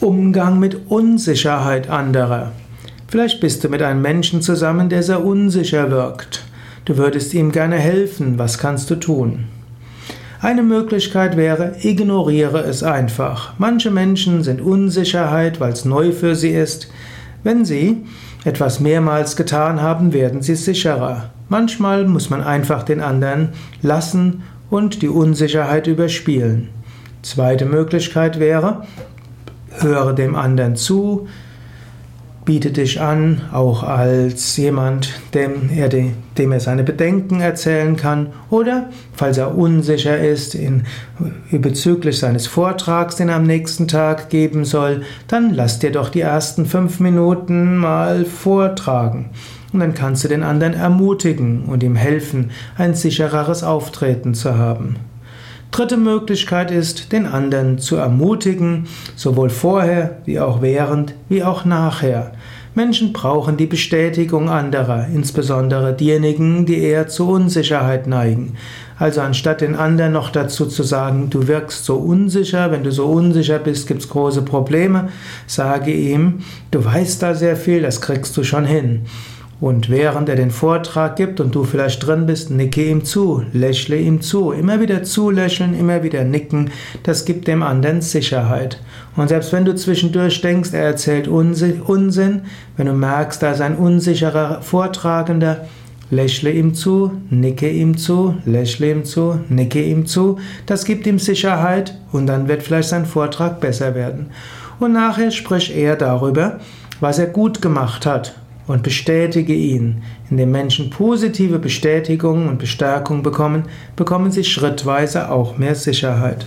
Umgang mit Unsicherheit anderer. Vielleicht bist du mit einem Menschen zusammen, der sehr unsicher wirkt. Du würdest ihm gerne helfen. Was kannst du tun? Eine Möglichkeit wäre, ignoriere es einfach. Manche Menschen sind Unsicherheit, weil es neu für sie ist. Wenn sie etwas mehrmals getan haben, werden sie sicherer. Manchmal muss man einfach den anderen lassen und die Unsicherheit überspielen. Zweite Möglichkeit wäre, höre dem anderen zu, biete dich an, auch als jemand, dem er, dem er seine Bedenken erzählen kann oder, falls er unsicher ist in, bezüglich seines Vortrags, den er am nächsten Tag geben soll, dann lass dir doch die ersten fünf Minuten mal vortragen. Und dann kannst du den anderen ermutigen und ihm helfen, ein sichereres Auftreten zu haben. Dritte Möglichkeit ist, den anderen zu ermutigen, sowohl vorher wie auch während wie auch nachher. Menschen brauchen die Bestätigung anderer, insbesondere diejenigen, die eher zu Unsicherheit neigen. Also anstatt den anderen noch dazu zu sagen, du wirkst so unsicher, wenn du so unsicher bist, gibt es große Probleme, sage ihm, du weißt da sehr viel, das kriegst du schon hin. Und während er den Vortrag gibt und du vielleicht drin bist, nicke ihm zu, lächle ihm zu. Immer wieder zulächeln, immer wieder nicken, das gibt dem anderen Sicherheit. Und selbst wenn du zwischendurch denkst, er erzählt Unsinn, wenn du merkst, da ist ein unsicherer Vortragender, lächle ihm zu, nicke ihm zu, lächle ihm zu, nicke ihm zu. Das gibt ihm Sicherheit und dann wird vielleicht sein Vortrag besser werden. Und nachher sprich er darüber, was er gut gemacht hat und bestätige ihn. Indem Menschen positive Bestätigung und Bestärkung bekommen, bekommen sie schrittweise auch mehr Sicherheit.